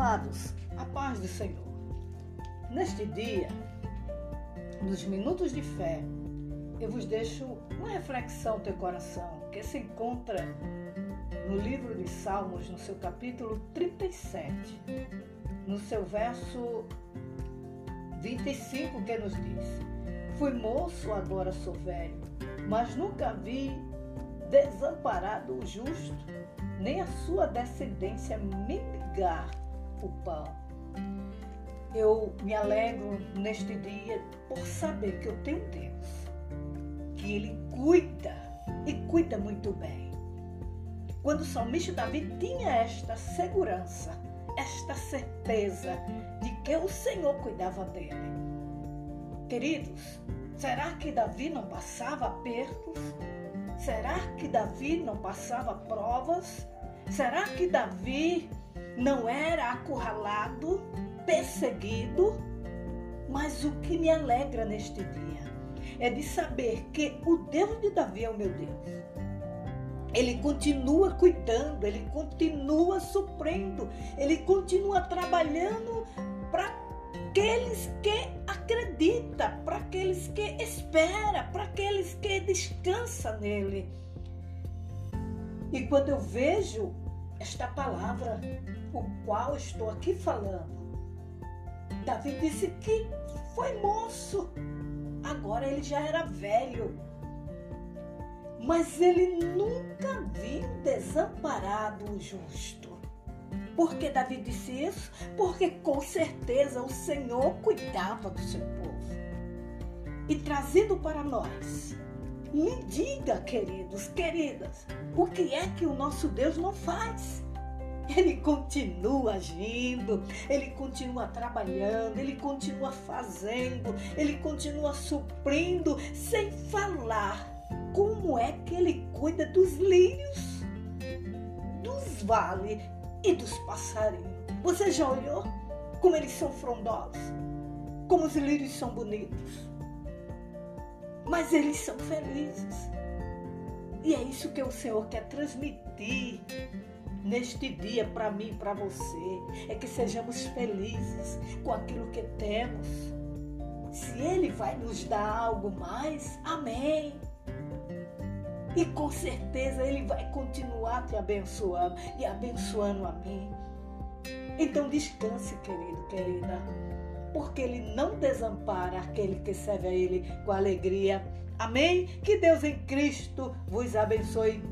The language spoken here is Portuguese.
Amados, a paz do Senhor. Neste dia, nos minutos de fé, eu vos deixo uma reflexão ao teu coração, que se encontra no livro de Salmos, no seu capítulo 37, no seu verso 25, que nos diz: Fui moço, agora sou velho, mas nunca vi desamparado o justo, nem a sua descendência mendigar o pão. Eu me alegro neste dia por saber que eu tenho Deus, que Ele cuida e cuida muito bem. Quando o salmista Davi tinha esta segurança, esta certeza de que o Senhor cuidava dele. Queridos, será que Davi não passava apertos? Será que Davi não passava provas? Será que Davi não era acurralado, perseguido, mas o que me alegra neste dia é de saber que o Deus de Davi é o meu Deus. Ele continua cuidando, ele continua suprindo, ele continua trabalhando para aqueles que acreditam, para aqueles que esperam, para aqueles que descansam nele. E quando eu vejo esta palavra, o qual estou aqui falando. Davi disse que foi moço, agora ele já era velho. Mas ele nunca viu desamparado o justo. Por que Davi disse isso? Porque com certeza o Senhor cuidava do seu povo. E trazendo para nós me diga, queridos, queridas, o que é que o nosso Deus não faz? Ele continua agindo, ele continua trabalhando, ele continua fazendo, ele continua suprindo, sem falar como é que ele cuida dos lírios, dos vales e dos passarinhos. Você já olhou como eles são frondosos? Como os lírios são bonitos? Mas eles são felizes. E é isso que o Senhor quer transmitir neste dia para mim e para você. É que sejamos felizes com aquilo que temos. Se Ele vai nos dar algo mais, amém. E com certeza Ele vai continuar te abençoando e abençoando a mim. Então descanse, querido, querida porque ele não desampara aquele que serve a ele com alegria. Amém? Que Deus em Cristo vos abençoe.